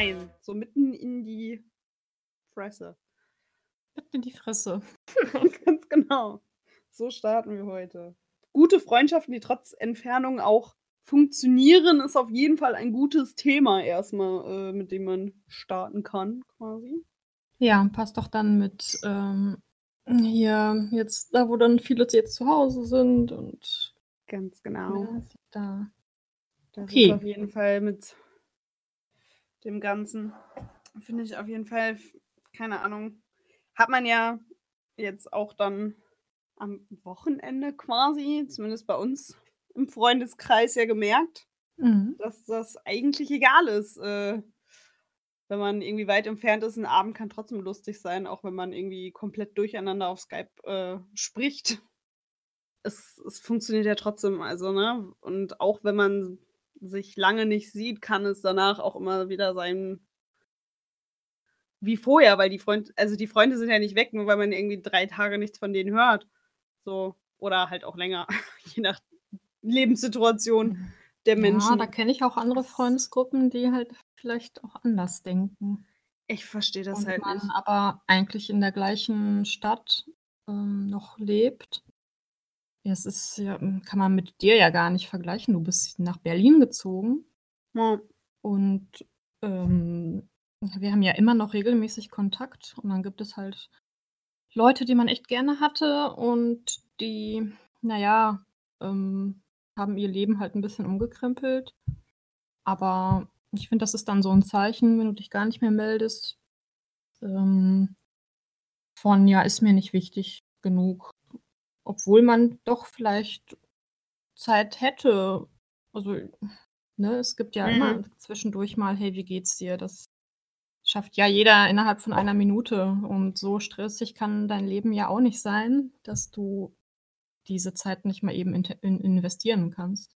rein, so mitten in die Fresse. Mitten in die Fresse. Ganz genau. So starten wir heute. Gute Freundschaften, die trotz Entfernung auch funktionieren, ist auf jeden Fall ein gutes Thema erstmal, äh, mit dem man starten kann, quasi. Ja, passt doch dann mit, ähm, hier jetzt da, wo dann viele jetzt zu Hause sind und Ganz genau. ja, da Das ist okay. auf jeden Fall mit dem Ganzen finde ich auf jeden Fall, keine Ahnung, hat man ja jetzt auch dann am Wochenende quasi, zumindest bei uns im Freundeskreis ja gemerkt, Mhm. dass das eigentlich egal ist, äh, wenn man irgendwie weit entfernt ist. 'N Abend kann trotzdem lustig sein, auch wenn man irgendwie komplett durcheinander auf Skype, äh, spricht. Es es funktioniert ja trotzdem, also, ne? Und auch wenn man sich lange nicht sieht, kann es danach auch immer wieder sein wie vorher, weil die Freund also, die Freunde sind ja nicht weg, nur weil man irgendwie 3 Tage nichts von denen hört, so. Oder halt auch länger, je nach Lebenssituation Mhm. der Ja, Menschen. da kenne ich auch andere Freundesgruppen, die halt vielleicht auch anders denken. Ich verstehe das Und halt man nicht. aber eigentlich in der gleichen Stadt, ähm, noch lebt. Ja, es ist ja hm, kann man mit dir ja gar nicht vergleichen. Du bist nach Berlin gezogen. Ja. Und, ähm, wir haben ja immer noch regelmäßig Kontakt und dann gibt es halt Leute, die man echt gerne hatte und die, na ja, ähm, haben ihr Leben halt 'n bisschen umgekrempelt. Aber ich finde, das ist dann so 'n Zeichen, wenn du dich gar nicht mehr meldest, ähm, von: „Ja, ist mir nicht wichtig genug.“ Obwohl man doch vielleicht Zeit hätte. Also, ne, es gibt ja immer Mhm. zwischendurch mal: „Hey, wie geht's dir?“ Das schafft ja jeder innerhalb von einer Minute und so stressig kann dein Leben ja auch nicht sein, dass du diese Zeit nicht mal eben inte in investieren kannst.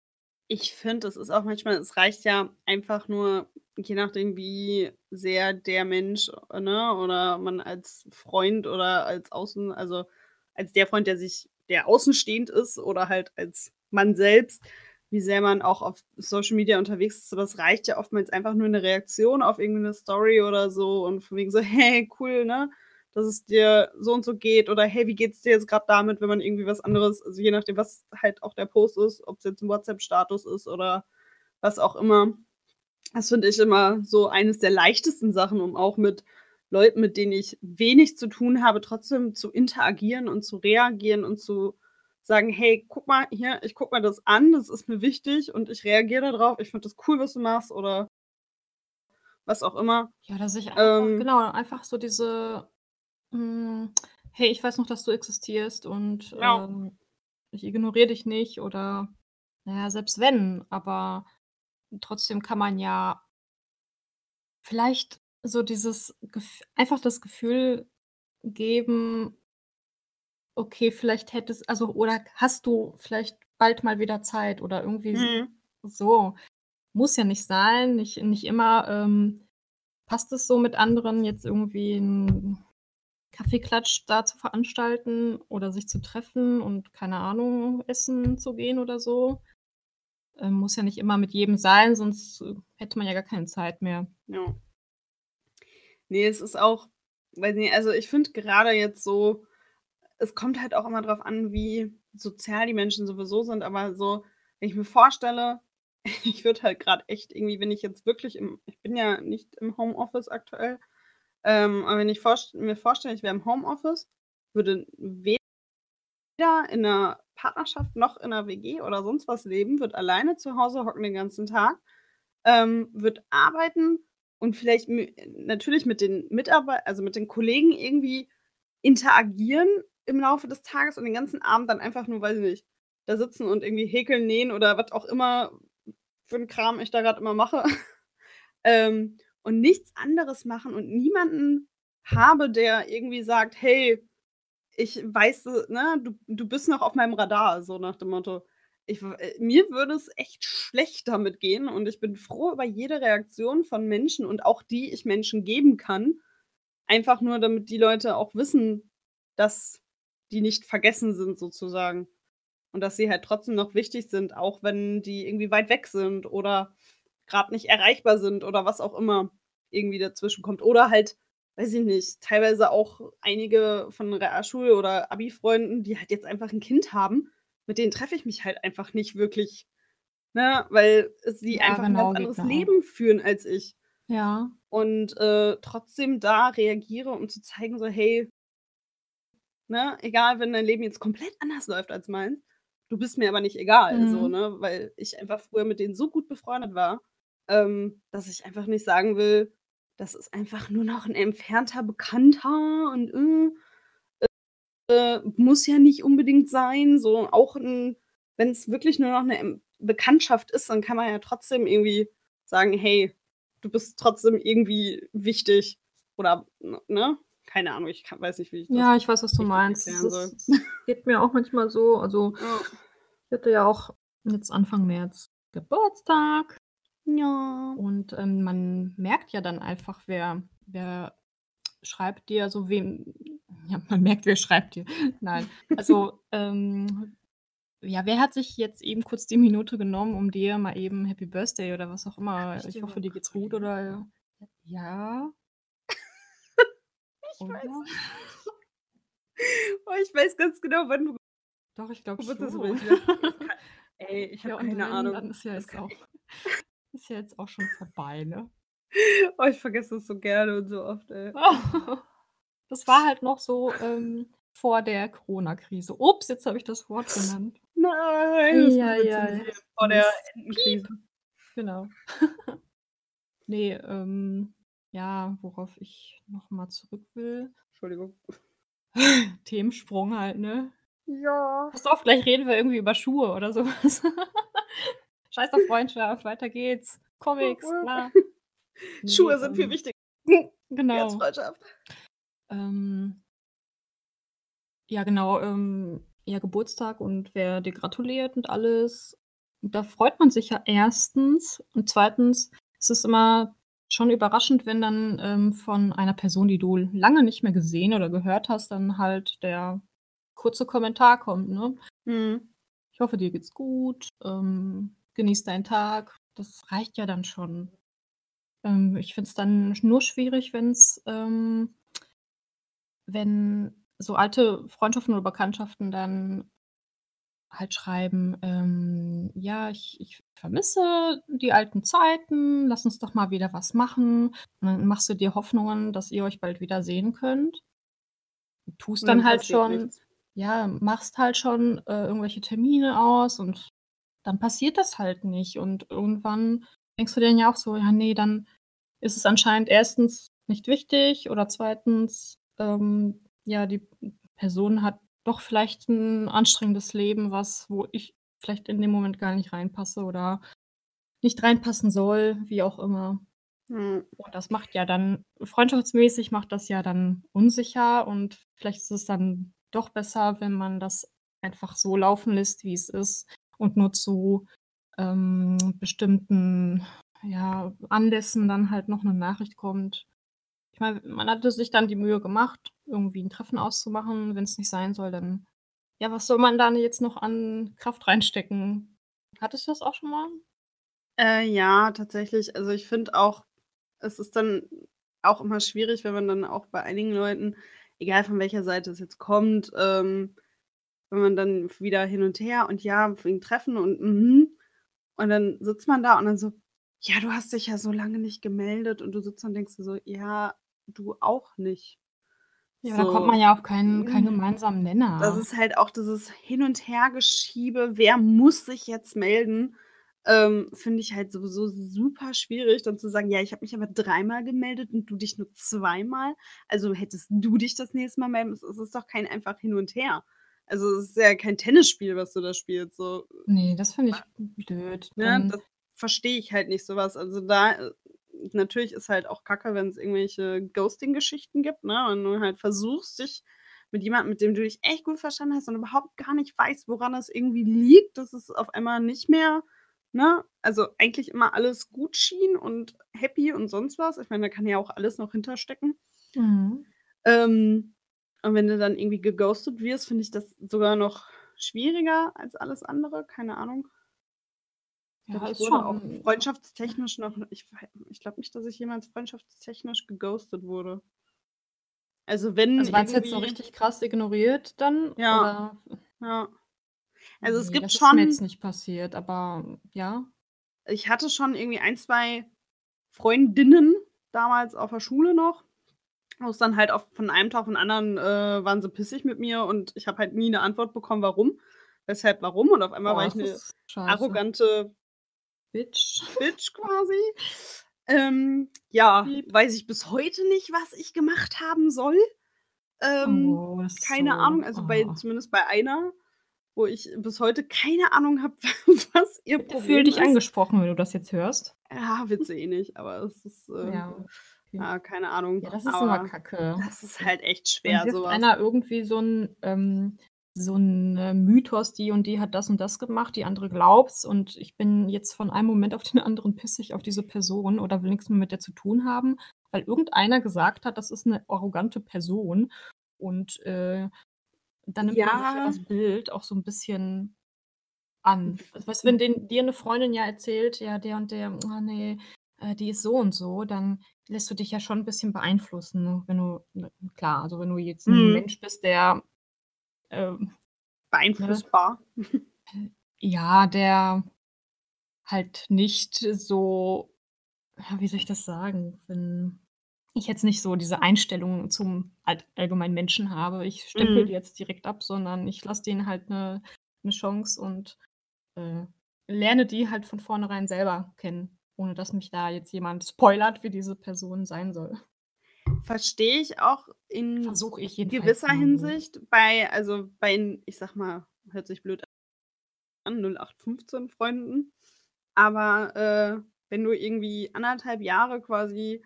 Ich finde, es ist auch manchmal es reicht ja einfach nur, je nachdem, wie sehr der Mensch, ne, oder man als Freund oder als Außen also, als der Freund, der sich der außenstehend ist oder halt als man selbst, wie sehr man auch auf Social Media unterwegs ist. Es reicht ja oftmals einfach nur 'ne Reaktion auf irgendwie 'ne Story oder so und von wegen so: „Hey, cool, ne, dass es dir so und so geht“ oder „Hey, wie geht's dir jetzt grad damit?“ Wenn man irgendwie was anderes also, je nachdem, was halt auch der Post ist, ob's jetzt 'n WhatsApp-Status ist oder was auch immer. Das finde ich immer so eines der leichtesten Sachen, um auch mit Leuten, mit denen ich wenig zu tun habe, trotzdem zu interagieren und zu reagieren und zu sagen: „Hey, guck mal hier, ich gucke mir das an, das ist mir wichtig und ich reagiere da drauf. Ich finde das cool, was du machst“ oder was auch immer. Ja, dass ich einfach Ähm genau, einfach so diese hm: „Hey, ich weiß noch, dass du existierst und, Ja. ähm, ich ignoriere dich nicht“ oder na ja, selbst wenn, aber trotzdem kann man ja vielleicht so dieses Gef einfach das Gefühl geben okay, vielleicht hättest also, oder hast du vielleicht bald mal wieder Zeit oder irgendwie Mhm. so. Muss ja nicht sein, nicht nicht immer, ähm, passt es so mit anderen jetzt irgendwie 'n Kaffeeklatsch da zu veranstalten oder sich zu treffen und, keine Ahnung, essen zu gehen oder so. Ähm, muss ja nicht immer mit jedem sein, sonst, äh, hätte man ja gar keine Zeit mehr. Ja. Ne, es ist auch weiß nicht, also, ich finde grade jetzt so es kommt halt auch immer drauf an, wie sozial die Menschen sowieso sind, aber so, wenn ich mir vorstelle, ich würde halt grad echt irgendwie, wenn ich jetzt wirklich im ich bin ja nicht im Homeoffice aktuell, ähm, aber wenn ich vorst mir vorstelle, ich wäre im Homeoffice, würde weder in 'ner Partnerschaft noch in 'ner WG oder sonst was leben, würde alleine zu Hause hocken den ganzen Tag, ähm, würde arbeiten und vielleicht natürlich mit den Mitarbei also, mit den Kollegen irgendwie interagieren im Laufe des Tages und den ganzen Abend dann einfach nur, weiß ich nicht, da sitzen und irgendwie häkeln, nähen oder was auch immer für 'n Kram ich da grad immer mache, ähm, und nichts anderes machen und niemanden habe, der irgendwie sagt: „Hey, ich weiß, ne, du du bist noch auf meinem Radar“, so nach dem Motto. Ich äh, mir würde es echt schlecht damit gehen und ich bin froh über jede Reaktion von Menschen und auch die ich Menschen geben kann, einfach nur, damit die Leute auch wissen, dass die nicht vergessen sind sozusagen und dass sie halt trotzdem noch wichtig sind, auch wenn die irgendwie weit weg sind oder grad nicht erreichbar sind oder was auch immer. irgendwie dazwischen kommt. Oder halt, weiß ich nicht, teilweise auch einige von Realschul oder Abi-Freunden, die halt jetzt einfach 'n Kind haben, mit denen treffe ich mich halt einfach nicht wirklich, ne, weil sie Ja, einfach genau, ganz geht anderes auch. Leben führen als ich. Ja. Und, äh, trotzdem da reagiere, um zu zeigen, so: „Hey“ „ne, egal, wenn dein Leben jetzt komplett anders läuft als meins, du bist mir aber nicht egal“, so, Mhm. ne? Weil ich einfach früher mit denen so gut befreundet war, ähm, dass ich einfach nicht sagen will: „Das ist einfach nur noch 'n entfernter Bekannter und, äh, äh, muss ja nicht unbedingt sein“, so. Auch 'n wenn's wirklich nur noch 'ne, ähm, Bekanntschaft ist, dann kann man ja trotzdem irgendwie sagen: „Hey, du bist trotzdem irgendwie wichtig“ oder ne? Keine Ahnung, ich ka weiß nicht, wie ich das Ja, ich weiß, was du meinst. Es es geht mir auch manchmal so. Also, Ja. ich hatte ja auch jetzt Anfang März Geburtstag. Ja. Und, ähm, man merkt ja dann einfach, wer wer schreibt dir, so wem ja, man merkt, wer schreibt dir. Nein. Also, ähm, ja, wer hat sich jetzt eben kurz die Minute genommen, um dir mal eben Happy Birthday oder was auch immer ich dir ich hoffe, dir geht's gut oder ja? Ich weiß Oder? nicht. Oh, ich weiß ganz genau, wann du Doch, ich glaube schon. weiß kann ey, ich habe Ja, keine Ahnung. dann ist ja jetzt auch ist ja jetzt auch schon vorbei, ne? Oh, ich vergesse das so gerne und so oft, ey. Das war halt noch so, ähm, vor der Corona-Krise. Ups, jetzt habe ich das Wort genannt. Nein, das ei. zensieren vor der. Piep. Genau. Ne, ähm, ja, worauf ich noch mal zurück will Entschuldigung. Themensprung halt, ne? Ja. Pass auf, gleich reden wir irgendwie über Schuhe oder so was. Scheiß auf Freundschaft, weiter geht's. Comics, bla. Schuhe sind viel wichtiger als Genau. Freundschaft. Ähm ja, genau, ähm, ja, Geburtstag und wer dir gratuliert und alles. Da freut man sich ja 1. und 2. ist es immer schon überraschend, wenn dann, ähm, von einer Person, die du lange nicht mehr gesehen oder gehört hast, dann halt der kurze Kommentar kommt, ne? Mhm. „Ich hoffe, dir geht's gut, ähm, genieß deinen Tag.“ Das reicht ja dann schon. Ähm, ich finde es dann nur schwierig, wenn's, ähm wenn so alte Freundschaften oder Bekanntschaften dann halt schreiben, ähm: „Ja, ich ich vermisse die alten Zeiten, lass uns doch mal wieder was machen.“ Und dann machst du dir Hoffnungen, dass ihr euch bald wieder sehen könnt. Tust Und dann dann halt schon nichts. ja, machst halt schon, äh, irgendwelche Termine aus und dann passiert das halt nicht. Und irgendwann denkst du dir dann ja auch so: „Ja, ne, dann ist es anscheinend 1. nicht wichtig oder 2., ähm, ja, die Person hat doch vielleicht 'n anstrengendes Leben, was wo ich vielleicht in dem Moment gar nicht reinpasse oder nicht reinpassen soll“, wie auch immer. Mhm. Und das macht ja dann freundschaftsmäßig macht das ja dann unsicher und vielleicht ist es dann doch besser, wenn man das einfach so laufen lässt, wie es ist und nur zu, ähm, bestimmten, ja, Anlässen dann halt noch 'ne Nachricht kommt. Ich meine, man hatte sich dann die Mühe gemacht, irgendwie 'n Treffen auszumachen. Wenn's nicht sein soll, dann ja, was soll man da jetzt noch an Kraft reinstecken? Hattest du das auch schon mal? Äh, ja, tatsächlich. Also, ich finde auch, es ist dann auch immer schwierig, wenn man dann auch bei einigen Leuten, egal von welcher Seite es jetzt kommt, ähm, wenn man dann wieder hin und her und ja, wegen Treffen und mhm. Und dann sitzt man da und dann so: „Ja, du hast dich ja so lange nicht gemeldet.“ Und du sitzt und denkst dir so: „Ja, du auch nicht.“ Ja, da kommt man So, ja auf keinen keinen hm, gemeinsamen das Nenner. ist halt auch dieses Hin und Hergeschiebe, wer muss sich jetzt melden, ähm, finde ich halt sowieso super schwierig, dann zu sagen: „Ja, ich habe mich aber dreimal gemeldet und du dich nur zweimal. Also, hättest du dich das nächste Mal melden müssen.“ Es ist doch kein einfach Hin und Her. Also, es ist ja kein Tennisspiel, was du da spielst, so. Ne, das finde ich blöd, Ne, dann das verstehe ich halt nicht so was. Also, da äh, natürlich ist halt auch Kacke, wenn's irgendwelche Ghosting-Geschichten gibt, ne? Wenn du halt versuchst, dich mit jemandem, mit dem du dich echt gut verstanden hast und überhaupt gar nicht weißt, woran es irgendwie liegt, dass es auf einmal nicht mehr ne? Also, eigentlich immer alles gut schien und happy und sonst was. Ich meine, da kann ja auch alles noch hinterstecken. Mhm. Ähm, und wenn du dann irgendwie geghostet wirst, finde ich das sogar noch schwieriger als alles andere, keine Ahnung. Ja, ich wurde auch schon freundschaftstechnisch noch ich ich glaube nicht, dass ich jemals freundschaftstechnisch geghostet wurde. Also, wenn Also, meinst du jetzt so richtig krass ignoriert dann Ja, oder ja. Also, es gibt das ist mir jetzt schon nicht passiert, aber ja? ich hatte schon irgendwie 1, 2 Freundinnen damals auf der Schule noch, wo's dann halt auch von einem Tag auf 'n anderen, äh, waren sie pissig mit mir und ich habe halt nie 'ne Antwort bekommen, warum, weshalb, warum und auf einmal war Boah, ich das 'ne ist scheiße. arrogante Bitch. Bitch quasi. Ähm, ja, weiß ich bis heute nicht, was ich gemacht haben soll. Ähm, Oh, keine so Ahnung, also, bei oh. zumindest bei einer, wo ich bis heute keine Ahnung habe, was ihr Bitte fühl Problem dich ist. angesprochen, wenn du das jetzt hörst. Ja, sie eh nicht, aber es ist, äh Ja, ja, keine Ahnung, Ja, das ist immer aber Kacke. das ist halt echt Dann schwer, wirft so was. einer irgendwie so 'n ähm, so 'n, äh, Mythos, die und die hat das und das gemacht, die andere glaubt's und ich bin jetzt von einem Moment auf den anderen pissig auf diese Person oder will nix mehr mit der zu tun haben, weil irgendeiner gesagt hat, das ist 'ne arrogante Person und, äh, dann nimmt man sich ja Ja. das Bild auch so 'n bisschen an. Also, weißt du, wenn den dir 'ne Freundin ja erzählt: „Ja, der und der, ah ne, äh, die ist so und so“, dann lässt du dich ja schon 'n bisschen beeinflussen, ne? Wenn du ne, klar, also, wenn du jetzt 'n Mhm. Mensch bist, der, ähm, ne Beeinflussbar. ja, der halt nicht so wie soll ich das sagen? Wenn ich jetzt nicht so diese Einstellung zum allgemeinen Menschen habe, ich stempel die Mhm. jetzt direkt ab, sondern ich lasse denen halt 'ne 'ne Chance und, äh, lerne die halt von vornherein selber kennen, ohne dass mich da jetzt jemand spoilert, wie diese Person sein soll. Verstehe ich auch in ich gewisser. Hinsicht bei also, bei ich sage mal, hört sich blöd an, 08/15 Freunden. Aber, äh, wenn du irgendwie 1 1/2 Jahre quasi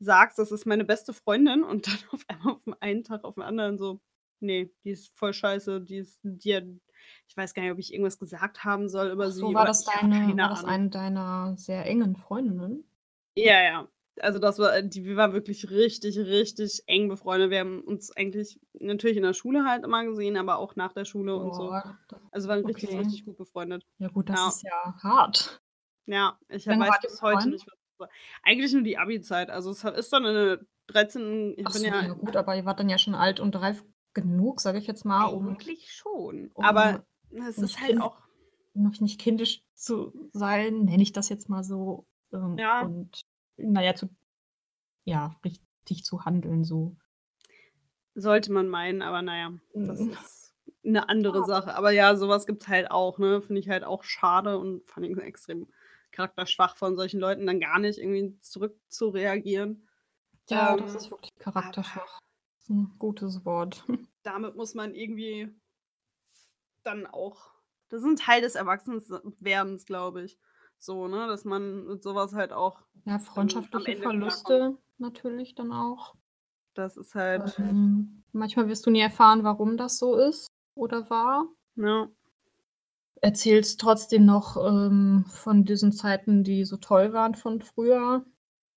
sagst: „Das ist meine beste Freundin“ und dann auf einmal vom einen Tag auf 'n anderen so: „Ne, die ist voll scheiße, die ist die hat“ ich weiß gar nicht, ob ich irgendwas gesagt haben soll über Ach so, sie war das deine war das eine deiner sehr engen Freundinnen? Ja, ja. Also, das war die wir waren wirklich richtig, richtig eng befreundet. Wir haben uns eigentlich natürlich in der Schule halt immer gesehen, aber auch nach der Schule und so. Boah, Also, waren richtig, okay. richtig gut befreundet. Ja gut, das Ja. ist ja hart. Ja, ich lange weiß bis heute nicht, was das war. Eigentlich nur die Abi-Zeit. Also, es ist dann in der 13 ich Ach bin so, ja ja gut, aber ihr wart dann ja schon alt und reif genug, sage ich jetzt mal, um Eigentlich schon, um aber es ist halt kind auch noch nicht kindisch zu sein, nenne ich das jetzt mal so, ähm, Ja. und na ja, zu ja, richtig zu handeln so. Sollte man meinen, aber na ja, das Mhm. ist 'ne andere Schade. Sache. Aber ja, so was gibt's halt auch, ne? Finde ich halt auch schade und allen Dingen extrem charakterschwach von solchen Leuten, dann gar nicht irgendwie zurückzureagieren. Ja, das ist Ähm, wirklich charakterschwach. Ist 'n gutes Wort. damit muss man irgendwie dann auch das ist 'n Teil des Erwachsens Werdens, glaube ich, so, ne, dass man mit so was halt auch Ja, freundschaftliche. Verluste natürlich dann auch. Das ist halt Ähm, manchmal wirst du nie erfahren, warum das so ist oder war. Ja. Erzählst trotzdem noch, ähm, von diesen Zeiten, die so toll waren von früher.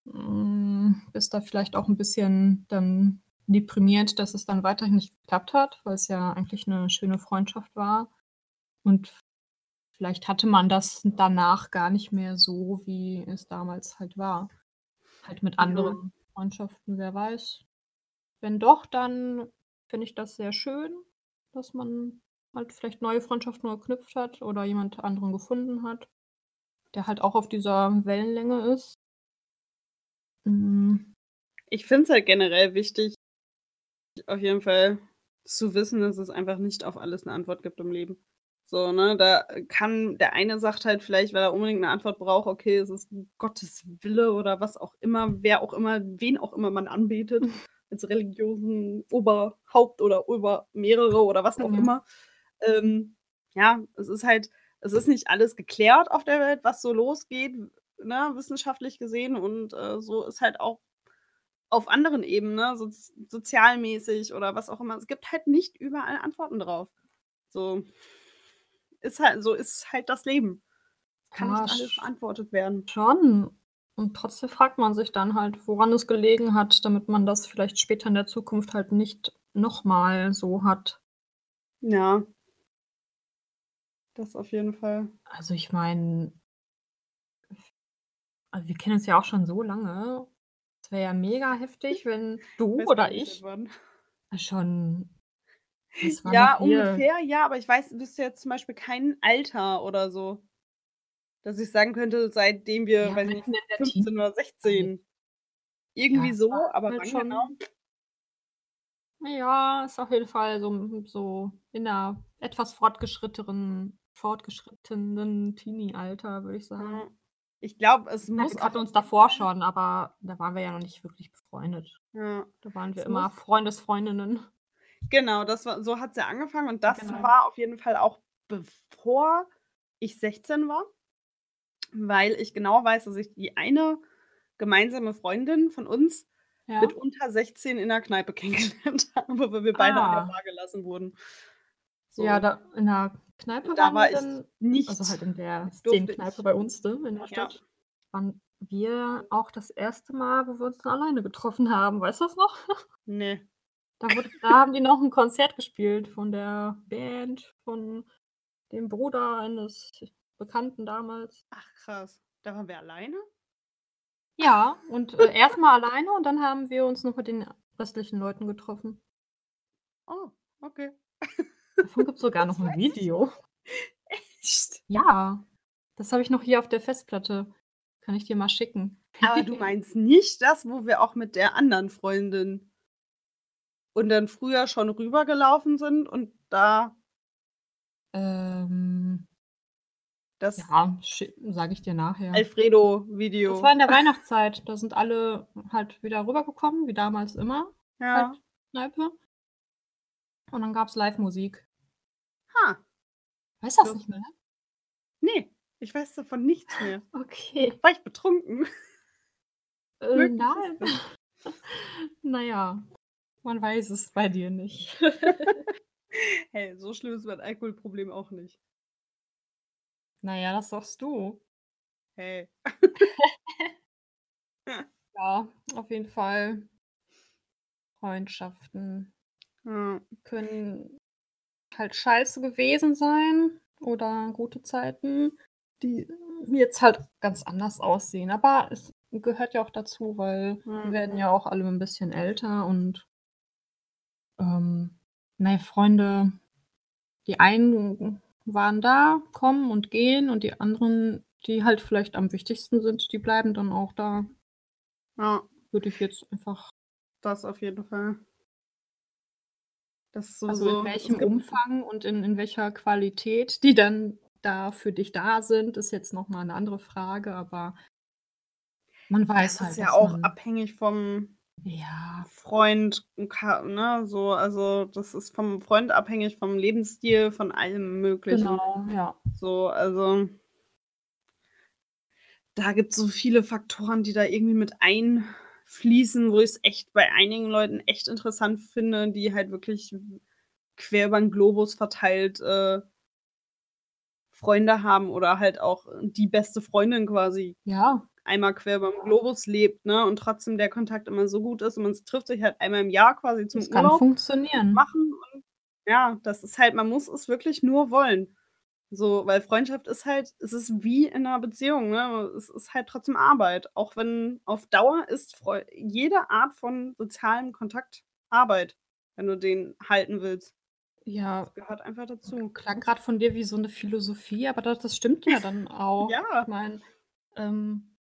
Hm, bist da vielleicht auch 'n bisschen dann deprimiert, dass es dann weiterhin nicht geklappt hat, weil's ja eigentlich 'ne schöne Freundschaft war. Und vielleicht hatte man das danach gar nicht mehr so, wie es damals halt war. Halt mit Ja. anderen Freundschaften, wer weiß. Wenn doch, dann finde ich das sehr schön, dass man halt vielleicht neue Freundschaften geknüpft hat oder jemand anderen gefunden hat, der halt auch auf dieser Wellenlänge ist. Hm. Ich finde es halt generell wichtig auf jeden Fall zu wissen, dass es einfach nicht auf alles 'ne Antwort gibt im Leben. So, ne? Da kann der eine sagt halt vielleicht, weil er unbedingt 'ne Antwort braucht: „Okay, es ist Gottes Wille“ oder was auch immer, wer auch immer wen auch immer man anbetet als religiösen Oberhaupt oder über mehrere oder was auch Ja. immer. Ähm, ja, es ist halt es ist nicht alles geklärt auf der Welt, was so losgeht, ne, wissenschaftlich gesehen und, äh, so ist halt auch auf anderen Ebenen, ne, soz sozialmäßig oder was auch immer. Es gibt halt nicht überall Antworten drauf. So. Ist halt so ist halt das Leben. Kann Ja, nicht alles beantwortet werden. schon. Und trotzdem fragt man sich dann halt, woran es gelegen hat, damit man das vielleicht später in der Zukunft halt nicht noch mal so hat. Ja. Das auf jeden Fall. Also, ich meine Also, wir kennen uns ja auch schon so lange. Es wäre ja mega heftig, wenn du Weiß oder ich wann. schon was war Ja, ungefähr, ja, aber ich weiß wüsste jetzt zum Beispiel kein Alter oder so, dass ich sagen könnte, seitdem wir, Ja, weiß ich nicht, mitten in der 15 oder Teenie-Zeit. 16. Ja, Irgendwie es so, aber halt wann genau? schon Ja, ist auf jeden Fall so so in 'ner etwas fortgeschritteren fortgeschrittenen Teenie-Alter, würde ich sagen. Ja. Ich glaube, es Ja, muss wir auch kannten auf uns davor schon, aber da waren wir ja noch nicht wirklich befreundet. Ja, Da waren wir es immer Freundesfreundinnen. Genau, das war so hat's ja angefangen und das Genau. war auf jeden Fall auch bevor ich 16 war, weil ich genau weiß, dass ich die eine gemeinsame Freundin von uns mit Ja. unter 16 in 'ner Kneipe kennengelernt habe, weil wir beide an der Ah. Bar gelassen wurden. Ja, So. da in 'ner Kneipe Da war ich dann nicht also halt in der Szenenkneipe bei uns, ne, in der Ja. Stadt, waren wir auch das 1. Mal, wo wir uns dann alleine getroffen haben. Weißt du das noch? Ne. Da wurde da haben die noch 'n Konzert gespielt von der Band von dem Bruder eines Bekannten damals. Ach krass, da waren wir alleine? Ja, und, äh, erst mal alleine und dann haben wir uns noch mit den restlichen Leuten getroffen. Oh, okay. Davon gibt's sogar Das noch 'n weiß ich Video. Echt? Ja, das habe ich noch hier auf der Festplatte. Kann ich dir mal schicken. Aber du meinst nicht das, wo wir auch mit der anderen Freundin und dann früher schon rübergelaufen sind und da Ähm das ja, sage ich dir nachher. Das Alfredo-Video. war in der Weihnachtszeit. Da sind alle halt wieder rübergekommen, wie damals immer, Ja. halt Kneipe. Und dann gab's Livemusik. Ha. Weißt du das So. nicht mehr? Ne, ich weiß davon nichts mehr. Okay. War ich betrunken? Äh, nein. ist das. Na ja, man weiß es bei dir nicht. Hey, so schlimm ist mein Alkoholproblem auch nicht. Na ja, das sagst du. Hey. Ja, auf jeden Fall. Freundschaften Ja. können halt scheiße gewesen sein oder gute Zeiten, die jetzt halt ganz anders aussehen. Aber es gehört ja auch dazu, weil wir Mhm. werden ja auch alle 'n bisschen älter und ähm, na ja, Freunde die einen waren da, kommen und gehen und die anderen, die halt vielleicht am wichtigsten sind, die bleiben dann auch da. Ja. Würde ich jetzt einfach Das auf jeden Fall. Das Also, sowieso in es welchem gibt Umfang und in in welcher Qualität die dann da für dich da sind, ist jetzt noch mal 'ne andere Frage, aber man weiß Das ist halt, ja dass auch man abhängig vom Ja. Freund ne, so also, das ist vom Freund abhängig, vom Lebensstil, von allem Möglichen. Genau, ja. So, also da gibt's so viele Faktoren, die da irgendwie mit einfließen, wo ich's echt bei einigen Leuten echt interessant finde, die halt wirklich quer über 'n Globus verteilt, äh Freunde haben oder halt auch die beste Freundin quasi Ja. einmal quer überm Globus lebt, ne, und trotzdem der Kontakt immer so gut ist und man trifft sich halt einmal im Jahr quasi zum Das kann Urlaub funktionieren. machen und ja, das ist halt man muss es wirklich nur wollen. So, weil Freundschaft ist halt es ist wie in 'ner Beziehung, ne? Es ist halt trotzdem Arbeit. Auch wenn auf Dauer ist Freu jede Art von sozialem Kontakt Arbeit, wenn du den halten willst. Ja. Das gehört einfach dazu. Klang grad von dir wie so 'ne Philosophie, aber da das stimmt ja dann auch. Ja. Ich meine, ähm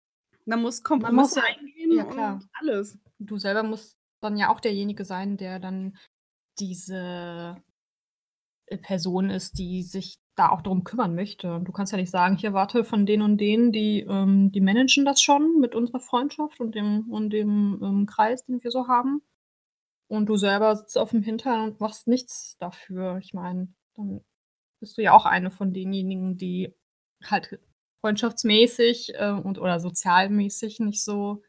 Man muss man muss Kompromisse ja eingehen ja klar. und alles. Du selber musst dann ja auch derjenige sein, der dann diese Person ist, die sich da auch drum kümmern möchte. Du kannst ja nicht sagen: „Hier, warte, von den und denen, die ähm, die managen das schon mit unserer Freundschaft und dem und dem, ähm, Kreis, den wir so haben.“ Und du selber sitzt aufm Hintern und machst nichts dafür. Ich meine, dann bist du ja auch eine von denjenigen, die halt freundschaftsmäßig, äh, und oder sozialmäßig nicht so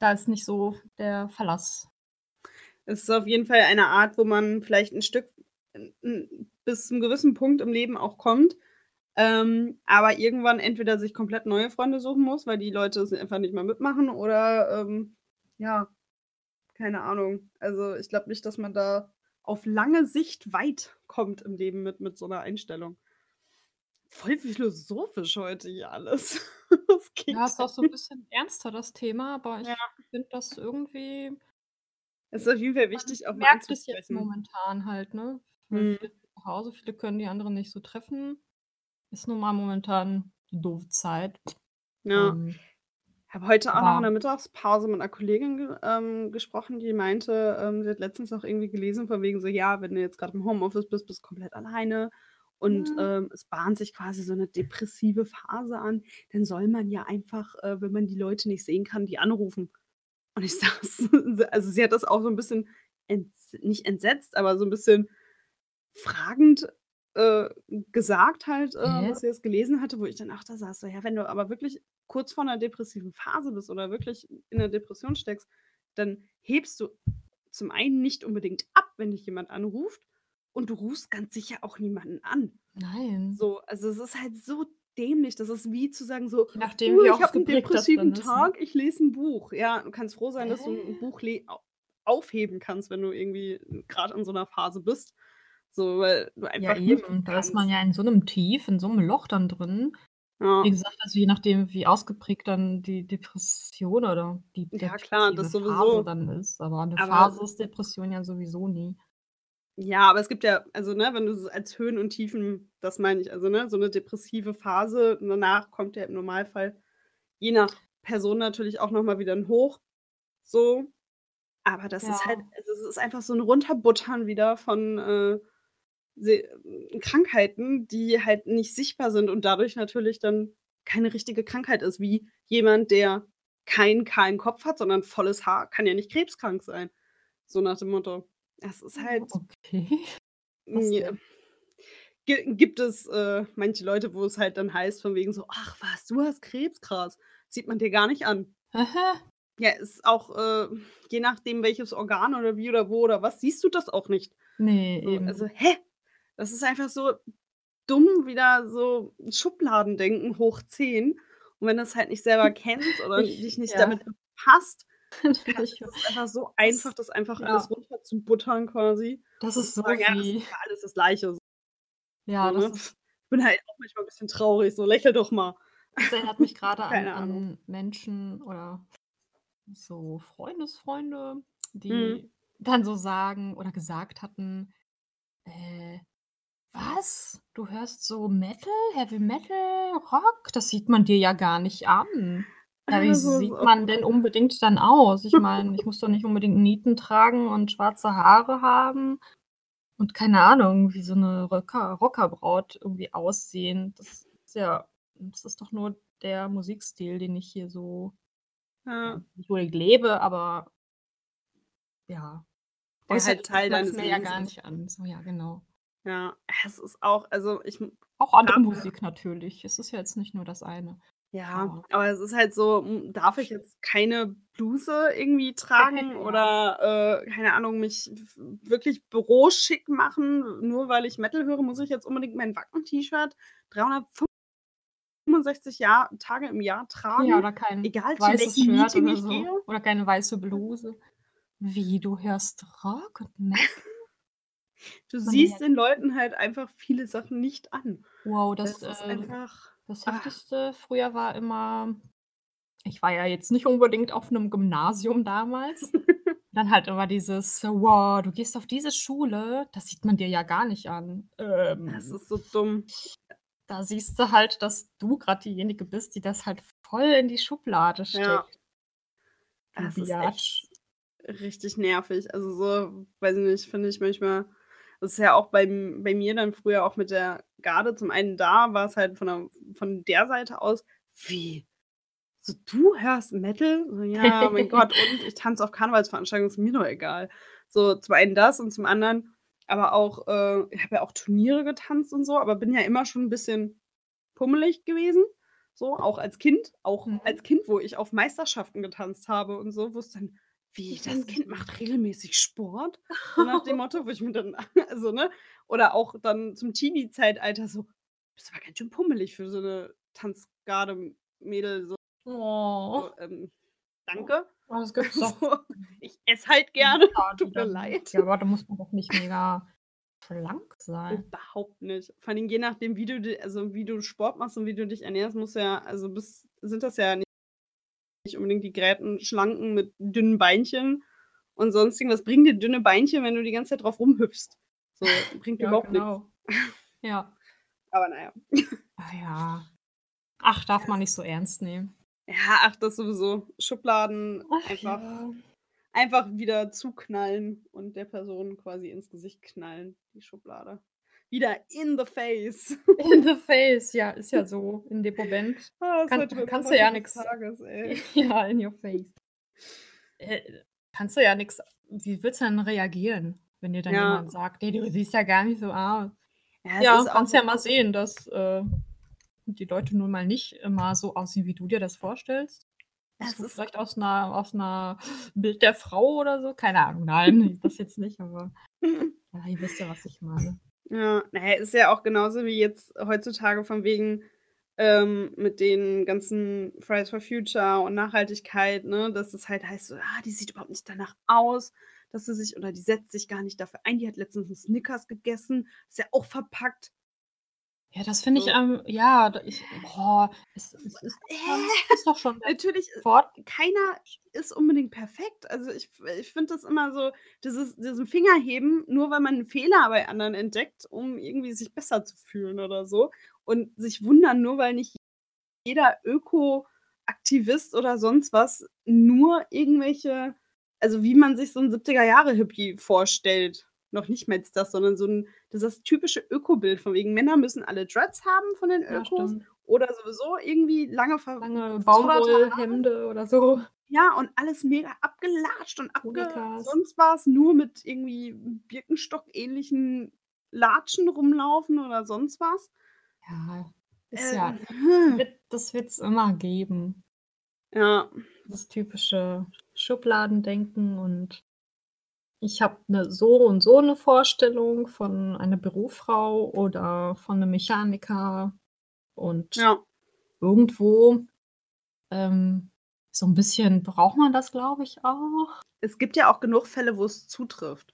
da ist nicht so der Verlass. Es ist auf jeden Fall eine Art, wo man vielleicht 'n Stück bis zum gewissen Punkt im Leben auch kommt, ähm, aber irgendwann entweder sich komplett neue Freunde suchen muss, weil die Leute es einfach nicht mehr mitmachen oder, ähm, ja, keine Ahnung. Also, ich glaube nicht, dass man da auf lange Sicht weit kommt im Leben mit mit so 'ner Einstellung. Voll philosophisch heute hier alles. Das Ja, ist auch so 'n Gegenteil. bisschen ernster das Thema, aber Ja. ich finde das irgendwie Ist auf jeden Fall man wichtig, auch mal merkt es jetzt momentan halt, ne? Mhm. viele zu Hause, viele können die anderen nicht so treffen. Ist nun mal momentan 'ne doofe Zeit. Ja. Ähm Habe heute auch noch in der Mittagspause mit 'ner Kollegin ähm, gesprochen, die meinte, ähm, sie hat letztens auch irgendwie gelesen von wegen so: „Ja, wenn du jetzt grad im Homeoffice bist, bist komplett alleine und, Mhm. ähm, es bahnt sich quasi so 'ne depressive Phase an, dann soll man ja einfach, äh, wenn man die Leute nicht sehen kann, die anrufen.“ Und ich saß also, sie hat das auch so 'n bisschen ents nicht entsetzt, aber so 'n bisschen fragend, äh, gesagt halt, äh, Hä? was sie jetzt gelesen hatte, wo ich dann auch da saß, so: „Ja, wenn du aber wirklich kurz vor 'ner depressiven Phase bist oder wirklich in 'ner Depression steckst, dann hebst du zum einen nicht unbedingt ab, wenn dich jemand anruft und du rufst ganz sicher auch niemanden an.“ Nein. So, also, es ist halt so dämlich. Das ist wie zu sagen so: nachdem, „Uh, ich habe 'n ausgeprägt das dann depressiven ne? Tag, ich lese 'n Buch.“ Ja, du kannst froh sein, dass du 'n Hä? Buch aufheben kannst, wenn du irgendwie grad in so 'ner Phase bist, so, weil du Ja, einfach nicht eben. Da ist man ja in so 'nem Tief, in so 'nem Loch dann drin. Wie Ja. gesagt, also, je nachdem, wie ausgeprägt dann die Depression oder die Ja klar, das Phase sowieso. dann ist, aber 'ne Aber Phase ist Depression ja sowieso nie. Ja, aber es gibt ja also, ne, wenn du es als Höhen und Tiefen das meine ich, also, ne, so 'ne depressive Phase, danach kommt ja im Normalfall je nach Person natürlich auch noch mal wieder 'n Hoch, so. Aber das ist halt Ja. also, es ist einfach so 'n Runterbuttern wieder von, äh, Krankheiten, die halt nicht sichtbar sind und dadurch natürlich dann keine richtige Krankheit ist, wie jemand, der keinen kahlen Kopf hat, sondern volles Haar, kann ja nicht krebskrank sein, so nach dem Motto. Das ist Oh, halt okay. Ja. gibt es, äh, manche Leute, wo es halt dann heißt von wegen so: „Ach was, du hast Krebs, krass. Sieht man dir gar nicht an.“ Aha. Ja, ist auch, äh, je nachdem, welches Organ oder wie oder wo oder was, siehst du das auch nicht. Ne, So, eben. also, hä? Das ist einfach so dumm, wieder so Schubladendenken hoch 10. Und wenn du's halt nicht selber kennst oder Ich dich nicht ja. damit befasst, ist es einfach so einfach, das einfach alles ja. runterzubuttern quasi Das ist zu so sagen: „Ja, das wie ist ja alles das Gleiche.“ Ja, So, das ne? ist Ich bin halt auch manchmal 'n bisschen traurig, so: „Lächel doch mal.“ Das erinnert mich grade an an Menschen oder so Freundesfreunde, Mhm. die dann so sagen oder gesagt hatten: „Äh, was? Du hörst so Metal, Heavy Metal, Rock? Das sieht man dir ja gar nicht an.“ Ja, wie ist sieht man denn unbedingt dann aus? Ich meine, ich muss doch nicht unbedingt Nieten tragen und schwarze Haare haben und keine Ahnung, wie so 'ne Röcker Rockerbraut irgendwie aussehen. Das ist ja das ist doch nur der Musikstil, den ich hier so ja, nicht unbedingt lebe, aber ja, Der äußerlich halt Teil deines mir ja gar ist. nicht an. So, ja, genau. Ja, es ist auch also, ich Auch andere darf Musik natürlich. Es ist ja jetzt nicht nur das eine, Ja, aber aber es ist halt so, darf ich jetzt keine Bluse irgendwie tragen Ja. oder, äh, keine Ahnung, mich wirklich büroschick machen, nur weil ich Metal höre? Muss ich jetzt unbedingt mein Wacken-T-Shirt 365 Jahr Tage im Jahr Ja, tragen, oder kein egal zu weißes welchem Shirt oder ich so gehe? oder keine weiße Bluse. Wie, du hörst Rock und Metal? Du man ja siehst den Leuten halt einfach viele Sachen nicht an. Wow, das, Es ist äh einfach das ah. Heftigste früher war immer ich war ja jetzt nicht unbedingt auf 'nem Gymnasium damals. Dann halt immer dieses: „Wow, du gehst auf diese Schule, das sieht man dir ja gar nicht an.“ Das Ähm ist so dumm. da siehst du halt, dass du grad diejenige bist, die das halt voll in die Schublade Ja. steckt. Du Das ist echt richtig nervig. Also, so, weiß ich nicht, finde ich manchmal das ist ja auch beim bei mir dann früher auch mit der Garde zum einen da war's halt von der von der Seite aus: „Wie? So, du hörst Metal?“ So: „Ja, mein Gott, und? Ich tanze auf Karnevalsveranstaltungen, ist mir doch egal.“ So, zum einen das und zum anderen aber auch, äh ich habe ja auch Turniere getanzt und so, aber bin ja immer schon 'n bisschen pummelig gewesen, so, auch als Kind. Auch Mhm. als Kind, wo ich auf Meisterschaften getanzt habe und so, wo's dann: „Wie, das Kind macht regelmäßig Sport?“ So nach dem Motto, wo ich mir dann also, ne? Oder auch dann zum Teenie-Zeitalter so: „Bist aber ganz schön pummelig für so 'ne Tanzgarde-Mädel“, so Oh. so, ähm, „Danke.“ Oh, das gibt's doch So: „Ich esse halt gerne, die tut mir leid.“ ja, aber da muss man doch nicht mega schlank sein. Überhaupt nicht. Vor allem je nachdem, wie du also, wie du Sport machst und wie du dich ernährst, musst du ja also, bis sind das ja nicht nicht unbedingt die Gräten Schlanken mit dünnen Beinchen und sonstigen. Was bringen dir dünne Beinchen, wenn du die ganze Zeit drauf rumhüpfst? So, bringt Ja, überhaupt nichts. genau. Ja. Aber na ja. Ah ja. Ach, darf man nicht so ernst nehmen. Ja, ach, das sowieso. Schubladen Ach einfach ja. einfach wieder zuknallen und der Person quasi ins Gesicht knallen, die Schublade. Wieder in the face. In the face, ja, ist ja so in dem Moment. Ah, das Kann kannst du ja ey. Ja, in your face. Äh, kannst du ja nix wie du denn reagieren, wenn dir dann Ja. jemand sagt: „Ne, du siehst ja gar nicht so aus?“ Ja, Ja, kannst ja mal sehen, dass, äh, die Leute nun mal nicht immer so aussehen, wie du dir das vorstellst. Du ist vielleicht aus 'ner aus 'ner Bild der Frau oder so keine Ahnung. Nein, das jetzt nicht, aber ja, ihr wisst ja, was ich meine. Ja, na ja, ist ja auch genauso wie jetzt heutzutage von wegen, ähm, mit den ganzen Fridays for Future und Nachhaltigkeit, ne, dass es halt heißt so: „Ah, die sieht überhaupt nicht danach aus, dass sie sich oder die setzt sich gar nicht dafür ein. Die hat letztens 'n Snickers gegessen, ist ja auch verpackt.“ Ja, das finde ich, So. ähm ja, ich boah, es es ist doch schon Äh, ist doch schon natürlich, äh, fort keiner ist unbedingt perfekt. Also, ich ich finde das immer so, dieses diesen Finger heben, nur weil man 'n Fehler bei anderen entdeckt, um irgendwie sich besser zu fühlen oder so und sich wundern, nur weil nicht jeder Ökoaktivist oder sonst was nur irgendwelche also, wie man sich so 'n 70er Jahre Hippie vorstellt. Noch nicht mal jetzt das, sondern so 'n dieses typische Ökobild von wegen Männer müssen alle Dreads haben von den Ja, Ökos stimmt. oder sowieso irgendwie lange Lange. Baumwollhemde oder so. Ja, und alles mega abgelatscht und abge Tonikas. sonst was, nur mit irgendwie Birkenstock-ähnlichen Latschen rumlaufen oder sonst was. Ja, ist ja Ähm, wird das wird's immer geben. Ja. Das typische Schubladendenken und ich habe 'ne so und so 'ne Vorstellung von einer Bürofrau oder von 'nem Mechaniker und Ja. irgendwo, ähm, so 'n bisschen braucht man das, glaube ich, auch. Es gibt ja auch genug Fälle, wo es zutrifft.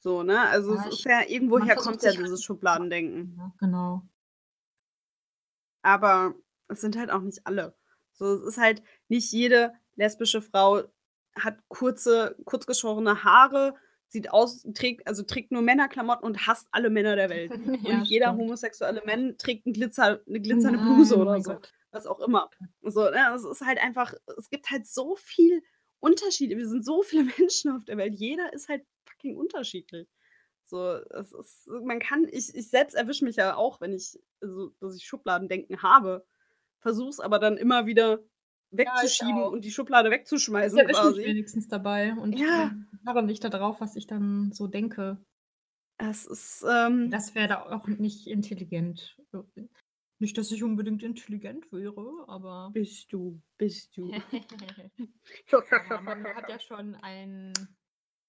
So, ne? Also, Ja, es ist ja irgendwoher kommt ja halt dieses Schubladendenken. Ja, genau. Aber es sind halt auch nicht alle. So, es ist halt nicht jede lesbische Frau hat kurze kurzgeschorene Haare, sieht aus trägt also, trägt nur Männerklamotten und hasst alle Männer der Welt. Und Ja, jeder stimmt. homosexuelle Mann trägt 'n Glitzer 'ne glitzernde Bluse Nein, oh oder so, Gott. was auch immer. So, ne? Es ist halt einfach es gibt halt so viel Unterschiede. Wir sind so viele Menschen auf der Welt. Jeder ist halt fucking unterschiedlich. So, es ist man kann ich ich selbst erwische mich ja auch, wenn ich so dass ich Schubladendenken habe, versuche es aber dann immer wieder wegzuschieben auch. und die Schublade Ich wegzuschmeißen mich quasi. wenigstens dabei und, Ja. harre nicht da drauf, was ich dann so denke. Es ist, ähm Das wäre da auch nicht intelligent. Äh, nicht, dass ich unbedingt intelligent wäre, aber Bist du, bist du. Ja, man hat ja schon einen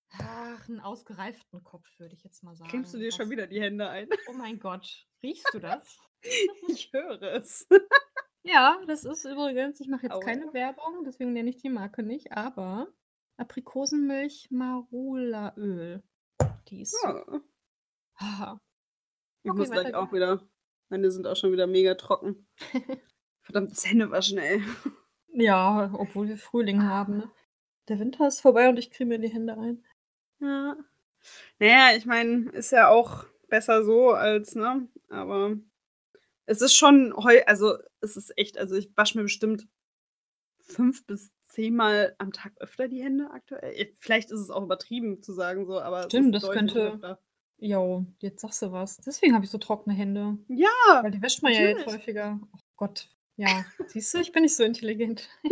ach, 'n ausgereiften Kopf, würde ich jetzt mal sagen. Cremst du dir schon Was wieder die Hände ein? Oh mein Gott, riechst du das? Ich höre es. Ja, das ist übrigens ich mache jetzt Aua. keine Werbung, deswegen nenne ich die Marke nicht, aber Aprikosenmilch Marulaöl. Die ist Ja. Ah. Ich Okay, muss gleich auch wieder meine sind auch schon wieder mega trocken. Verdammtes Händewaschen, ey. Ja, obwohl wir Frühling haben, ne? Der Winter ist vorbei und ich creme mir die Hände ein. Ja. Na ja, ich meine, ist ja auch besser so als ne? Aber es ist schon heu also, es ist echt also, ich wasche mir bestimmt 5 bis 10 Mal am Tag öfter die Hände aktuell. Äh, vielleicht ist es auch übertrieben zu sagen so, aber es Stimmt, das könnte öfter. Jo, jetzt sagst du was. Deswegen habe ich so trockene Hände. Ja, Weil die wäscht man ja jetzt natürlich. häufiger. Oh Gott, ja. Siehst du, ich bin nicht so intelligent.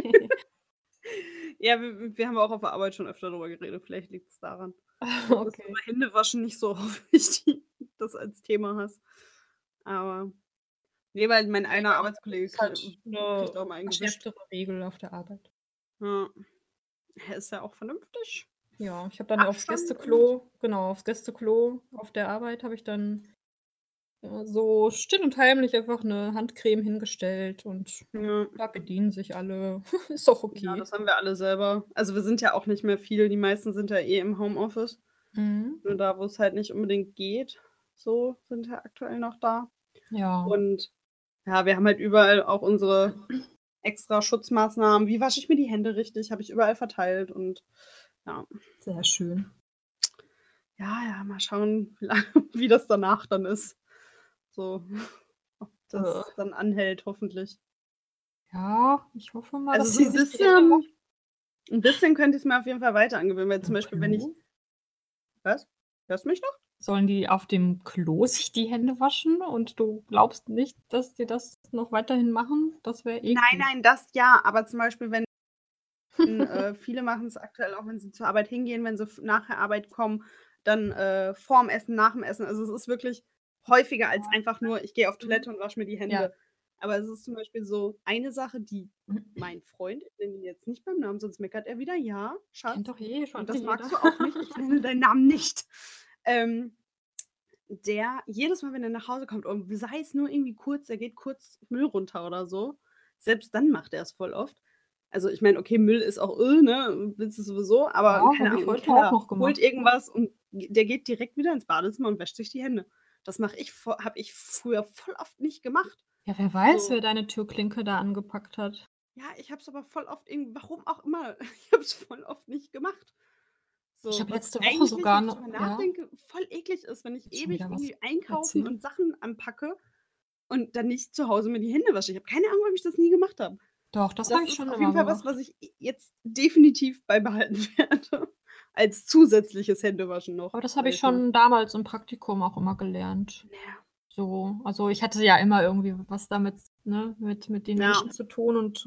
Ja, wir wir haben auch auf der Arbeit schon öfter darüber geredet. Vielleicht liegt's daran. Dass du Okay. bei Händewaschen nicht so häufig das als Thema hast. Aber ne, weil mein einer Ja, Arbeitskollege ist halt 'ne eingewischt. verschärftere Regel auf der Arbeit. Ja. Ja, ist ja auch vernünftig. Ja, ich habe dann aufs Abstand und Gästeklo genau, aufs Gästeklo auf der Arbeit habe ich dann, ja, so still und heimlich einfach 'ne Handcreme hingestellt und Ja. da bedienen sich alle. Ist Ja, okay. das haben wir alle selber. Also, wir sind ja auch nicht mehr viel. Die meisten sind ja eh im Homeoffice. Mhm. Nur da, wo's halt nicht unbedingt geht, so, sind wir aktuell noch da. Ja. Und ja, wir haben halt überall auch unsere extra Schutzmaßnahmen. Wie wasche ich mir die Hände richtig? Habe ich überall verteilt und ja. Sehr schön. Ja, ja, mal schauen, wie, das danach dann ist. So, ob das Äh. dann anhält, hoffentlich. Ja, ich hoffe mal, Also so ein bisschen, ein bisschen könnte ich es mir auf jeden Fall weiter angewöhnen, weil zum Am Beispiel, wenn ich. Was? Hörst du mich noch? Sollen die auf dem Klo sich die Hände waschen und du glaubst nicht, dass die das noch weiterhin machen? Das wäre eklig. Nein, nein, das ja, aber zum Beispiel, wenn äh, viele machen es aktuell auch, wenn sie zur Arbeit hingehen, wenn sie nach der Arbeit kommen, dann äh, vorm Essen, nach dem Essen. Also es ist wirklich häufiger als einfach nur, ich gehe auf Toilette und wasche mir die Hände. Ja. Aber es ist zum Beispiel so eine Sache, die mein Freund, ich nenne ihn jetzt nicht beim Namen, sonst meckert er wieder, ja, Schatz. Kennt doch eh schon Und das jeder. magst du auch nicht. Ich nenne deinen Namen nicht. Ähm, der jedes Mal, wenn er nach Hause kommt, und sei es nur irgendwie kurz, der geht kurz Müll runter oder so, selbst dann macht er es voll oft. Also ich meine, okay, Müll ist auch öh, ne? Willst du sowieso, aber Ja, keine Ahnung, gemacht. holt irgendwas und der geht direkt wieder ins Badezimmer und wäscht sich die Hände. Das mache ich, habe ich früher voll oft nicht gemacht. Ja, wer weiß, So. wer deine Türklinke da angepackt hat. Ja, ich habe es aber voll oft irgendwie, warum auch immer, ich habe es voll oft nicht gemacht. So, Ich habe was letzte Woche sogar wenn ich noch- drüber ja. nachdenke, voll eklig ist, wenn ich Jetzt ewig was irgendwie einkaufen erzählt. und Sachen anpacke und dann nicht zu Hause mir die Hände wasche. Ich habe keine Ahnung, warum ich das nie gemacht habe. Doch, das, Das habe ich ist schon auf jeden Fall was, gemacht. was ich jetzt definitiv beibehalten werde. Als zusätzliches Händewaschen noch. Aber das habe ich schon damals im Praktikum auch immer gelernt. Ja. So, also ich hatte ja immer irgendwie was damit, ne, mit, mit den Ja. Menschen zu tun und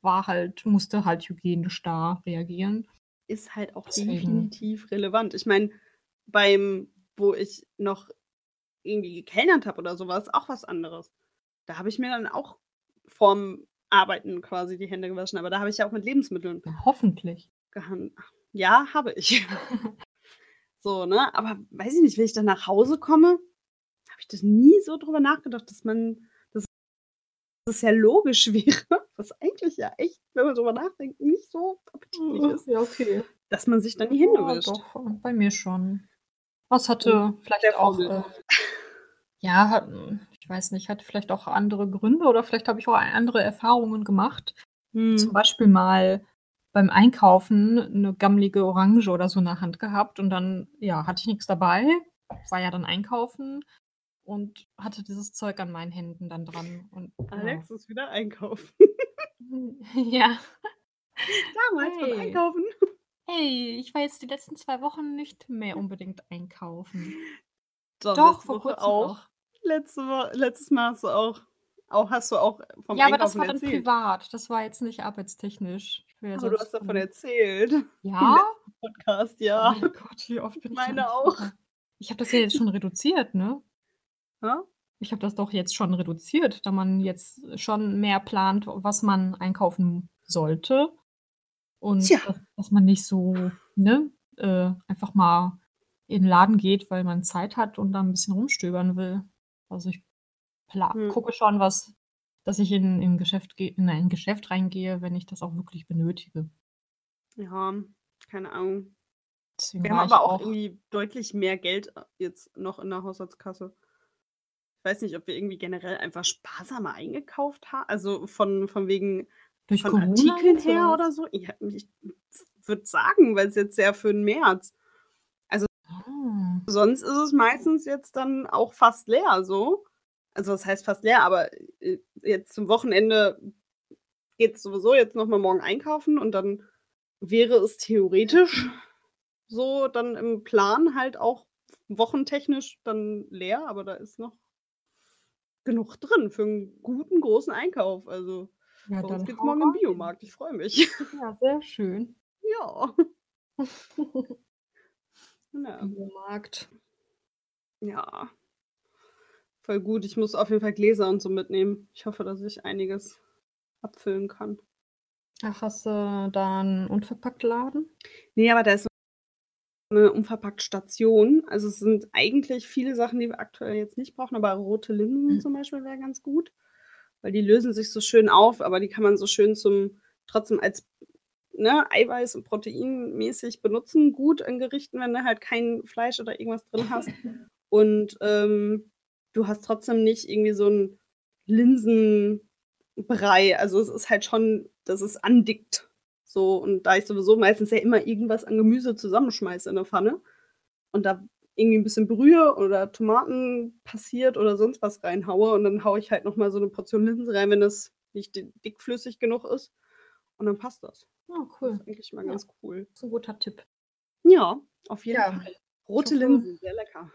war halt, musste halt hygienisch da reagieren. Ist halt auch Deswegen. definitiv relevant. Ich meine, beim, wo ich noch irgendwie gekellnert habe oder sowas, auch was anderes. Da habe ich mir dann auch vorm Arbeiten quasi die Hände gewaschen, aber da habe ich ja auch mit Lebensmitteln Ja, hoffentlich. gehandelt. Ja, habe ich. so, ne? Aber weiß ich nicht, wenn ich dann nach Hause komme, habe ich das nie so drüber nachgedacht, dass man, dass das ja logisch wäre, was eigentlich ja echt, wenn man drüber nachdenkt, nicht so appetitlich ist, Ja, okay. dass man sich dann die Hände Ja, wischt. doch, bei mir schon. Was hatte vielleicht sehr auch, äh, ja, hat, ich weiß nicht, hatte vielleicht auch andere Gründe oder vielleicht habe ich auch andere Erfahrungen gemacht. Zum Hm. Beispiel mal beim Einkaufen eine gammelige Orange oder so in der Hand gehabt und dann, ja, hatte ich nichts dabei, war ja dann einkaufen und hatte dieses Zeug an meinen Händen dann dran. Und, Alex ist wieder einkaufen. ja. Damals beim Hey. Einkaufen. Hey, ich war jetzt die letzten zwei Wochen nicht mehr unbedingt einkaufen. Doch, Doch, vor Woche kurzem auch. auch. Letzte Wo letztes Mal hast du auch, auch hast du auch vom Ja, aber das Einkaufen war dann erzählt. privat. Das war jetzt nicht arbeitstechnisch. Ja Aber du hast davon erzählt. Im Ja? letzten Podcast, Oh ja. mein Gott, wie oft bin ich Meine auch. Ich habe das ja jetzt schon reduziert, ne? Ja? Ich habe das doch jetzt schon reduziert, da man jetzt schon mehr plant, was man einkaufen sollte. Und Tja. dass, man nicht so, ne, äh, einfach mal in den Laden geht, weil man Zeit hat und da ein bisschen rumstöbern will. Also ich Hm. gucke schon, was, dass ich in, in, Geschäft in ein Geschäft reingehe, wenn ich das auch wirklich benötige. Ja, keine Ahnung. Deswegen Wir haben aber auch auch. irgendwie deutlich mehr Geld äh, jetzt noch in der Haushaltskasse. Ich weiß nicht, ob wir irgendwie generell einfach sparsamer eingekauft haben. Also von, von wegen Durch von Corona Artikeln her oder so. Ja, ich würde sagen, weil es jetzt ja für den März. Ah. Sonst ist es meistens jetzt dann auch fast leer so. Also was heißt fast leer, aber äh, jetzt zum Wochenende geht es sowieso jetzt nochmal morgen einkaufen und dann wäre es theoretisch so dann im Plan halt auch wochentechnisch dann leer, aber da ist noch genug drin für einen guten großen Einkauf. Also Ja, bei uns geht's morgen im. Biomarkt. Ich freue mich. Ja, sehr schön. ja. ja. Biomarkt. Ja. Voll gut. Ich muss auf jeden Fall Gläser und so mitnehmen. Ich hoffe, dass ich einiges abfüllen kann. Ach, hast du da einen Unverpacktladen? Nee, aber da ist eine unverpackt Station. Also es sind eigentlich viele Sachen, die wir aktuell jetzt nicht brauchen, aber rote Linsen Mhm. zum Beispiel wäre ganz gut. Weil die lösen sich so schön auf, aber die kann man so schön zum, trotzdem als ne, Eiweiß- und Proteinmäßig benutzen. Gut in Gerichten, wenn du halt kein Fleisch oder irgendwas drin hast. Und ähm, du hast trotzdem nicht irgendwie so ein Linsen Brei. Also, es ist halt schon dass es andickt so. Und da ich sowieso meistens ja immer irgendwas an Gemüse zusammenschmeiße in der Pfanne und da irgendwie 'n bisschen Brühe oder Tomaten passiert oder sonst was reinhaue und dann haue ich halt noch mal so 'ne Portion Linsen rein, wenn das nicht di dickflüssig genug ist und dann passt das. Das cool. ist eigentlich mal Ja. ganz cool. Ist 'n guter Tipp. Ja, auf jeden Ja, Fall. Rote Linsen, sehr lecker.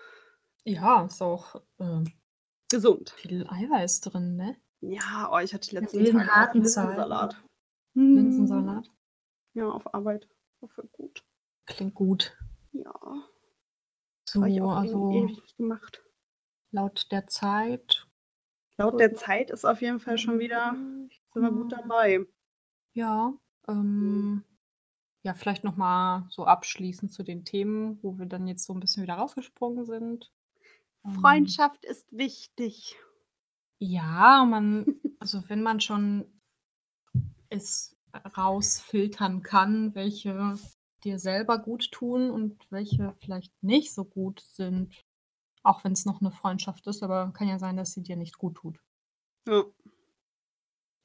Ja, ist auch, äh Gesund. viel Eiweiß drin, ne? Ja, oh, ich hatte die In letzten Tage auch harten. Linsensalat. Mhm. Linsensalat. Ja, auf Arbeit. War voll gut. Klingt gut. Ja. So, Habe ich auch also ewig gemacht. laut der Zeit Laut der Zeit ist auf jeden Fall schon wieder sind wir gut dabei. Ja, ähm, ja, vielleicht noch mal so abschließend zu den Themen, wo wir dann jetzt so 'n bisschen wieder rausgesprungen sind. Ähm Freundschaft ist wichtig. Ja, man also, wenn man schon es rausfiltern kann, welche dir selber gut tun und welche vielleicht nicht so gut sind, auch wenn's noch 'ne Freundschaft ist, aber kann ja sein, dass sie dir nicht gut tut. Ja.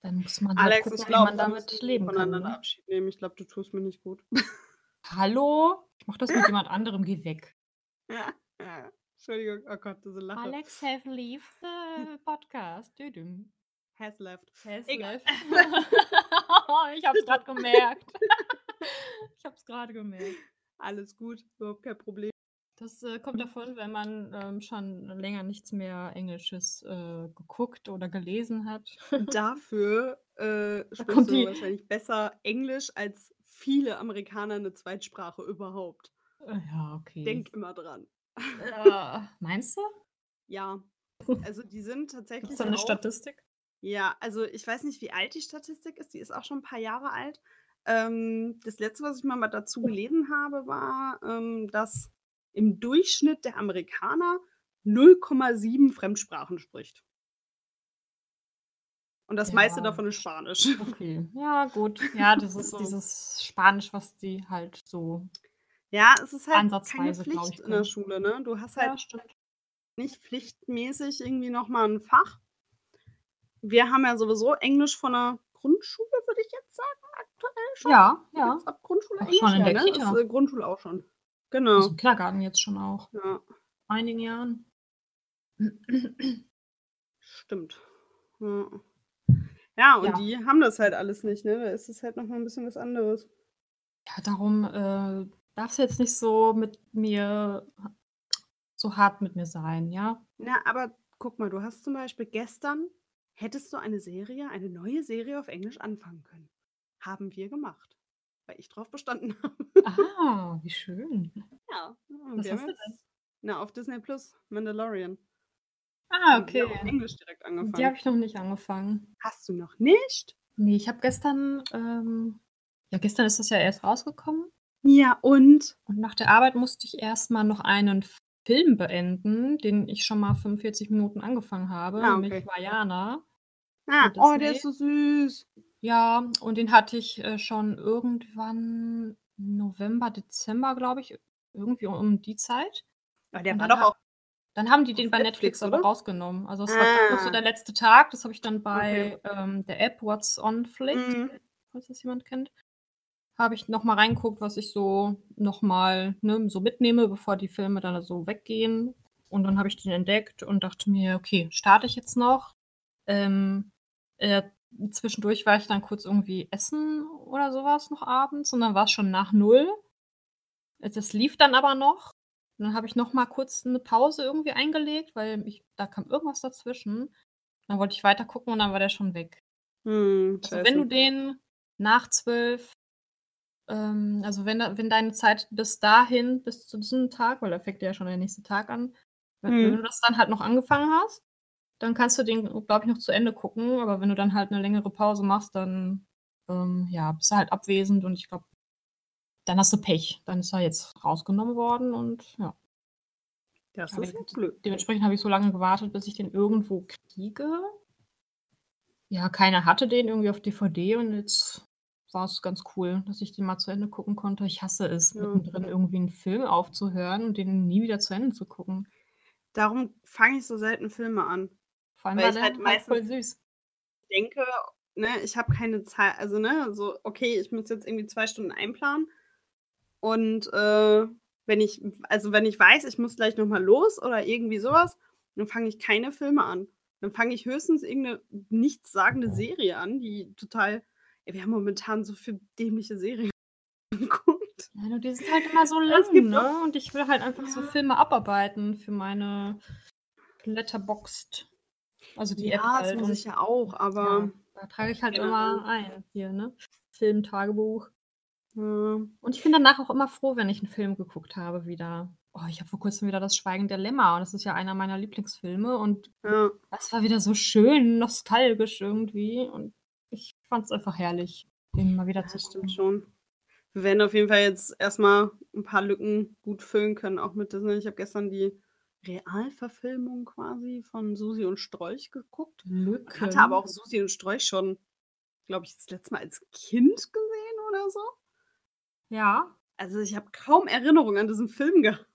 Dann muss man halt Alex, gucken, ich wie glaube, man da damit leben kann, voneinander ne? Abschied nehmen. Ich glaube, du tust mir nicht gut. Hallo? Ich mache das mit jemand anderem, geh weg. Ja, ja. Entschuldigung, oh Gott, diese Lache. Alex have leave the podcast. Düdüm. Has left. Has Egal. left. Ich habe es grad gemerkt. Ich habe es grade gemerkt. Alles gut, überhaupt kein Problem. Das, äh, kommt davon, wenn man, ähm, schon länger nichts mehr Englisches, äh, geguckt oder gelesen hat. Dafür, äh, Da sprichst du die wahrscheinlich besser Englisch als viele Amerikaner 'ne Zweitsprache überhaupt. Äh, ja, okay. Denk immer dran. Äh, meinst du? Ja. Also, die sind tatsächlich da 'ne auch Statistik? Ja, also, ich weiß nicht, wie alt die Statistik ist, die ist auch schon 'n paar Jahre alt. Ähm, das Letzte, was ich mal dazu gelesen habe, war, ähm, dass im Durchschnitt der Amerikaner 0,7 Fremdsprachen spricht. Und das meiste Ja. davon ist Spanisch. Okay. Ja, gut. Ja, das ist So. dieses Spanisch, was die halt so Ja, es ist halt keine Pflicht ich, in der. Schule, ne? Du hast Ja, halt stimmt. nicht pflichtmäßig irgendwie noch mal 'n Fach. Wir haben ja sowieso Englisch von der Grundschule, würde ich jetzt sagen, aktuell schon. Ja, ja. Gibt's ab Grundschule Auch schon in Ja, der ne? Kita. Ist, äh, Grundschule auch schon. Genau. im Kindergarten jetzt schon auch. Ja. Einigen Jahren. Stimmt. Ja. Ja, und Ja. die haben das halt alles nicht, ne? Da ist es halt noch mal 'n bisschen was anderes. Ja, darum, äh, darfst du jetzt nicht so mit mir so hart mit mir sein, ja? Na, aber guck mal, du hast zum Beispiel gestern hättest du eine Serie eine neue Serie auf Englisch anfangen können. Haben wir gemacht, weil ich drauf bestanden habe. Ah, wie schön. Ja, Was hast du denn? na, auf Disney Plus, Mandalorian. Ah, wir auf okay. Englisch direkt Die habe angefangen. ich noch nicht angefangen. Hast du noch nicht? Ne, ich habe gestern, ähm ja, gestern ist das ja erst rausgekommen. Ja, und? Und nach der Arbeit musste ich erst mal noch einen Film beenden, den ich schon mal 45 Minuten angefangen habe, Ah, nämlich okay. Vaiana Ah, oh, der ist so süß. Ja, und den hatte ich, äh, schon irgendwann November, Dezember, glaube ich, irgendwie um die Zeit. Aber der Und war dann doch auch dann haben die den bei Netflix Netflix, aber rausgenommen. Also, es war grad noch so Ah. der letzte Tag. Das habe ich dann Okay. bei, ähm, der App What's on Flick, Mhm. falls das jemand kennt habe ich noch mal reingeguckt, was ich so noch mal, ne, so mitnehme, bevor die Filme dann so weggehen. Und dann habe ich den entdeckt und dachte mir: „Okay, starte ich jetzt noch?“ Ähm, äh, zwischendurch war ich dann kurz irgendwie essen oder so was noch abends und dann war's schon nach 0. Äh, das lief dann aber noch. Und dann habe ich noch mal kurz 'ne Pause irgendwie eingelegt, weil ich da kam irgendwas dazwischen. Dann wollte ich weitergucken und dann war der schon weg. Mhm, Also, wenn du den nach 12 ähm, also, wenn wenn deine Zeit bis dahin, bis zu diesem Tag weil da fängt ja schon der nächste Tag an wenn wenn Mhm. du das dann halt noch angefangen hast, dann kannst du den, glaube ich, noch zu Ende gucken. Aber wenn du dann halt 'ne längere Pause machst, dann, ähm, ja, bist du halt abwesend und ich glaube, dann hast du Pech. Dann ist er jetzt rausgenommen worden und ja. Das ist gut, blöd. dementsprechend habe ich so lange gewartet, bis ich den irgendwo kriege. Ja, keiner hatte den irgendwie auf DVD und jetzt war's ganz cool, dass ich den mal zu Ende gucken konnte. Ich hasse es, Ja. mittendrin irgendwie 'n Film aufzuhören und den nie wieder zu Ende zu gucken. Darum fange ich so selten Filme an. Vor allem Weil ich halt halt meistens voll süß. denke, ne, ich habe keine Zeit also, ne, so, okay, ich muss jetzt irgendwie 2 Stunden einplanen und, äh, wenn ich also, wenn ich weiß, ich muss gleich noch mal los oder irgendwie so was, dann fange ich keine Filme an. Dann fange ich höchstens irgend 'ne nichtssagende Serie an, die total ey, wir haben momentan so viel dämliche Serien geguckt. Ja, nur die sind halt immer so lang, ne? auch Und ich will halt einfach so ja. Filme abarbeiten für meine Letterboxd, also die App Ja, das halt muss ich ja auch, ja, aber da trage ich halt generell immer ein hier, ne? Filmtagebuch. Ja. Und ich bin danach auch immer froh, wenn ich 'n Film geguckt habe wieder. Oh, ich habe vor Kurzem wieder „Das Schweigen der Lämmer“ und das ist ja einer meiner Lieblingsfilme und Ja. das war wieder so schön nostalgisch irgendwie und ich fand's einfach herrlich, den mal wieder Ja, zu das stimmt gucken. schon. Wir werden auf jeden Fall jetzt erst mal 'n paar Lücken gut füllen können, auch mit Disney. Ich habe gestern die Realverfilmung quasi von „Susi und Strolch“ geguckt und hatte aber auch „Susi und Strolch“ schon, glaube ich, das letzte Mal als Kind gesehen oder so. Ja. Also, ich habe kaum Erinnerung an diesen Film gehabt.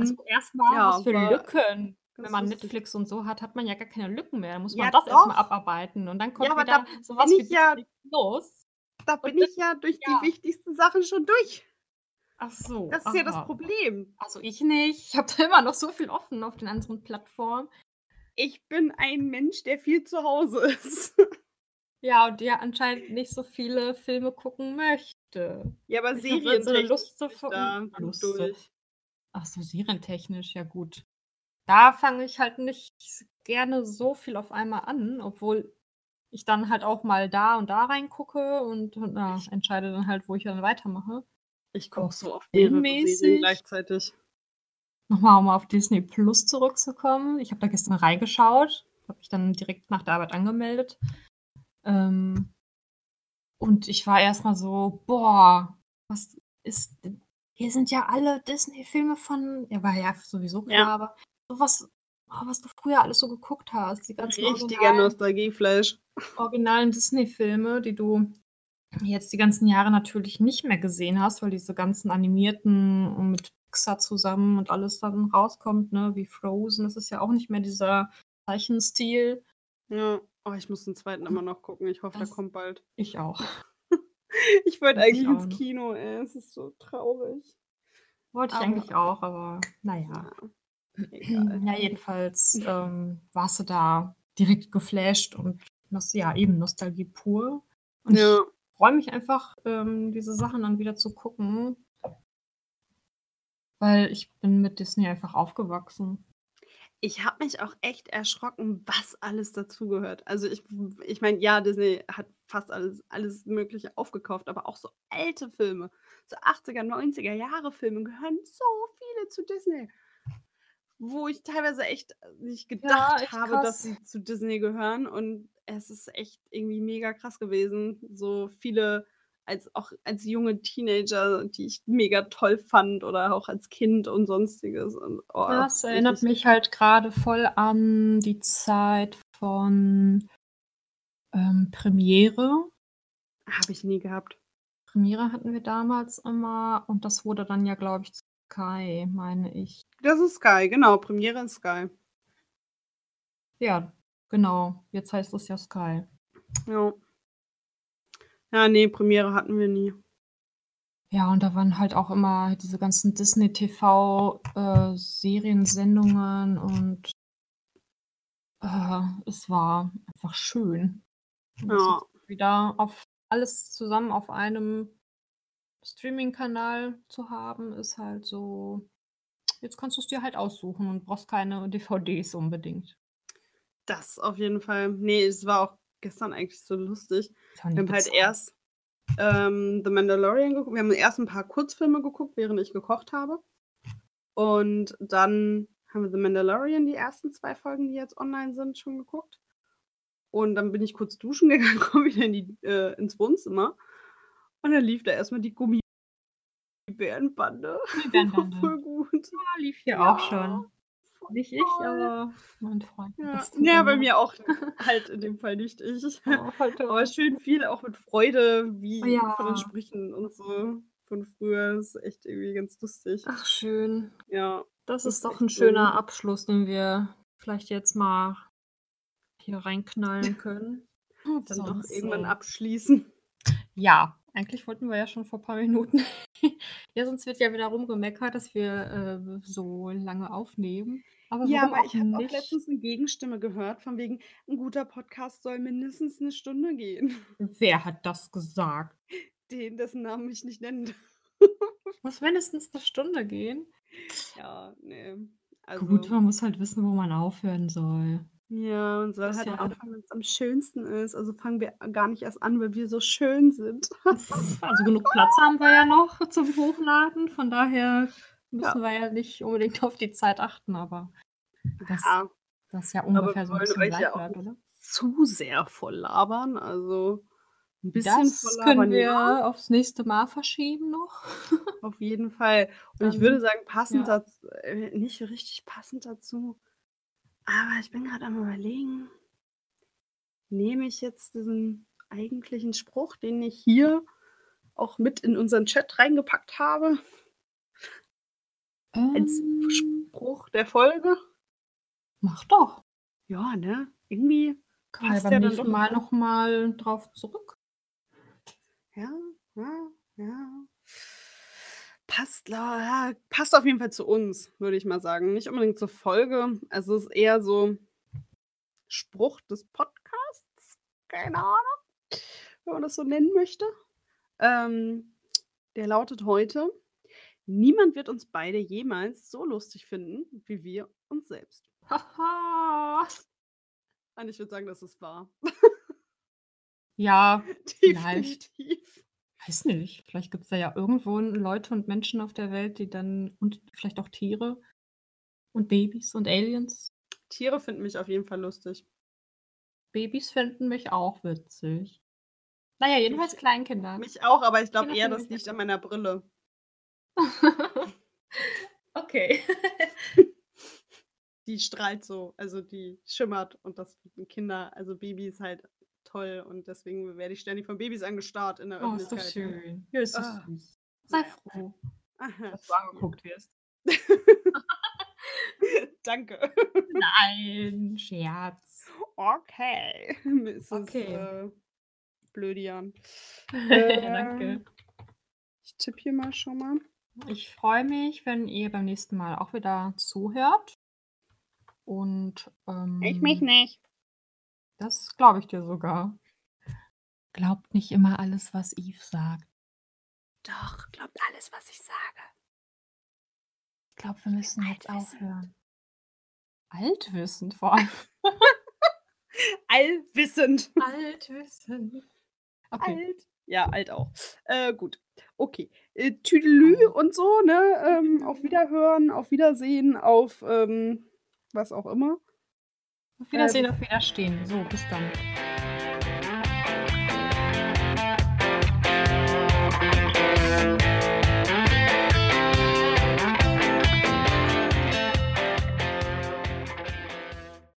Also, Ähm, erst mal, was ja, für war Lücken. Wenn man. Netflix und so hat, hat man ja gar keine Lücken mehr. Da muss man Ja, das doch. abarbeiten und dann Ja, kommt aber wieder da so bin was wie ich ja Plus da und bin dann ich ja durch die ja. wichtigsten Sachen schon durch. Ach so, Das ist ja das aha. Problem. Also, ich nicht. Ich habe da immer noch so viel offen auf den anderen Plattformen. Ich bin ein Mensch, der viel zu Hause ist. Ja, und der anscheinend nicht so viele Filme gucken möchte. Ja, aber Ich halt so serientechnisch Lust von da Lust. durch. Ach so, serientechnisch, ja gut. Da fange ich halt nicht gerne so viel auf einmal an, obwohl ich dann halt auch mal da und da reingucke und Ich entscheide dann halt, wo ich dann weitermache. Ich gucke so oft mehrere gleichzeitig. noch mal, um auf Disney Plus zurückzukommen. Ich habe da gestern reingeschaut, habe mich dann direkt nach der Arbeit angemeldet. Ähm und ich war erst mal so: „Boah, was ist hier sind ja alle Disney-Filme von“ ja, war ja sowieso klar, Ja. aber so was oh, was du früher alles so geguckt hast, die ganzen Richtiger Nostalgieflash. originalen Disney-Filme, die du jetzt die ganzen Jahre natürlich nicht mehr gesehen hast, weil diese ganzen animierten mit Pixar zusammen und alles dann rauskommt, ne, wie Frozen. Das ist ja auch nicht mehr dieser Zeichenstil. Ja. Oh, ich muss den 2. immer noch gucken. Ich hoffe, der Das kommt bald. ich auch. Ich wollte eigentlich ich ins. Kino, ey. Es ist so traurig. Wollte ich eigentlich Aber auch, aber na ja. Egal. Ja, jedenfalls, ähm, warst du da direkt geflasht und ja, eben Nostalgie pur. Und Ja. Freue mich einfach, ähm, diese Sachen dann wieder zu gucken. Weil ich bin mit Disney einfach aufgewachsen. Ich habe mich auch echt erschrocken, was alles dazugehört. Also, ich ich meine, ja, Disney hat fast alles alles Mögliche aufgekauft, aber auch so alte Filme, so 80er, 90er Jahre Filme gehören so viele zu Disney. Wo ich teilweise echt nicht Ja, gedacht echt habe, dass sie zu Disney gehören und es ist echt irgendwie mega krass gewesen. So viele als auch als junge Teenager, die ich mega toll fand oder auch als Kind und Sonstiges und oh, Das erinnert mich halt grade voll an die Zeit von, ähm, Premiere. Habe ich nie gehabt. Premiere hatten wir damals immer und das wurde dann ja, glaube ich, Sky, meine ich. Das ist Sky, genau. Premiere ist Sky. Ja, genau. Jetzt heißt es ja Sky. Ja. Ja, ne, Premiere hatten wir nie. Ja, und da waren halt auch immer diese ganzen Disney TV, äh, und äh, es war einfach schön. Und Ja. wieder auf alles zusammen auf einem Streamingkanal zu haben, ist halt so jetzt kannst du's dir halt aussuchen und brauchst keine DVDs unbedingt. Das auf jeden Fall. Ne, es war auch gestern eigentlich so lustig. Wir haben halt erst, ähm, „The Mandalorian“ geguckt. Wir haben erst 'n paar Kurzfilme geguckt, während ich gekocht habe. Und dann haben wir „The Mandalorian“, die ersten 2 Folgen, die jetzt online sind, schon geguckt. Und dann bin ich kurz duschen gegangen, komme wieder in die äh, ins Wohnzimmer und dann lief da erst mal die Gummibärenbande. War voll gut. Ja, lief hier Ja, auch schon. Nicht ich, toll. aber mein Freund Ja. Ja, bei mir auch halt in dem Fall nicht ich. Oh. Aber schön viel auch mit Freude, wie von den Ja. Sprüchen und so von früher. Ist echt irgendwie ganz lustig. Ach schön. Ja, Das das ist ist doch echt 'n so. schöner Abschluss, den wir vielleicht jetzt mal hier reinknallen können. Dann doch Sonst, irgendwann äh abschließen. Ja, eigentlich wollten wir ja schon vor paar Minuten. Ja, sonst wird ja wieder rumgemeckert, dass wir, äh, so lange aufnehmen. Aber Ja, warum aber auch ich habe auch nicht? letztens 'ne Gegenstimme gehört von wegen: „'N guter Podcast soll mindestens 'ne Stunde gehen.“ Wer hat das gesagt? Den, dessen Namen ich nicht nennen darf. Muss mindestens 'ne Stunde gehen? Ja, ne. Gut, Also man muss halt wissen, wo man aufhören soll. Ja, man soll Das ist halt ja anfangen, wenn's am schönsten ist. Also fangen wir gar nicht erst an, weil wir so schön sind. Also genug Platz haben wir ja noch zum Hochladen, von daher müssen Ja. wir ja nicht unbedingt auf die Zeit achten, aber das Ja. das ist ja ungefähr so 'n wollen bisschen gleich ja auch oder? zu sehr voll labern. Also 'n bisschen Das voll können wir ja. aufs nächste Mal verschieben noch. Auf jeden Fall. Und ich Dann würde sagen, passend ja. daz äh, nicht richtig passend dazu aber ich bin grad am Überlegen nehme ich jetzt diesen eigentlichen Spruch, den ich hier auch mit in unseren Chat reingepackt habe als Spruch der Folge? Mach doch. Ja, ne? Irgendwie wir passt der dann doch Mal noch mal drauf zurück. Ja, ja, ja. Passt ja, passt auf jeden Fall zu uns, würde ich mal sagen. Nicht unbedingt zur Folge. Also, ist eher so Spruch des Podcasts, keine Ahnung, wenn man das so nennen möchte. Ähm, der lautet heute: „Niemand wird uns beide jemals so lustig finden wie wir uns selbst.“ Und ich würde sagen, das ist wahr. Ja, vielleicht. Definitiv. Weiß nicht, vielleicht gibt's da ja irgendwo Leute und Menschen auf der Welt, die dann und vielleicht auch Tiere und Babys und Aliens. Tiere finden mich auf jeden Fall lustig. Babys finden mich auch witzig. Na ja, jedenfalls Kleinkinder. mich auch, aber ich glaube eher, das liegt an meiner Brille. Okay. Die strahlt so, also die schimmert und das finden Kinder also Babys halt toll und deswegen werde ich ständig von Babys angestarrt in der Oh, ist doch Öffentlichkeit. schön. Ja, ist Ah. süß. Sei froh, Aha. dass du angeguckt wirst. Danke. Nein, Scherz. Okay, Mrs. Okay. Äh, Blödian. Danke. Ähm, ich tippe hier mal schon mal. Ich freue mich, wenn ihr beim nächsten Mal auch wieder zuhört. Und, Ich mich ähm nicht. Das glaube ich dir sogar. Glaubt nicht immer alles, was Yves sagt. Doch, glaubt alles, was ich sage. Ich glaube, wir müssen jetzt aufhören. Altwissend vor allem. Allwissend. Altwissend. Okay. Alt. Ja, alt auch. Äh, gut. Okay. Äh, Tüdelü und so, ne? Ähm, auf Wiederhören, auf Wiedersehen, auf, ähm, was auch immer. Auf Äh, Wiedersehen, bis auf Wiederstehen. So, bis dann.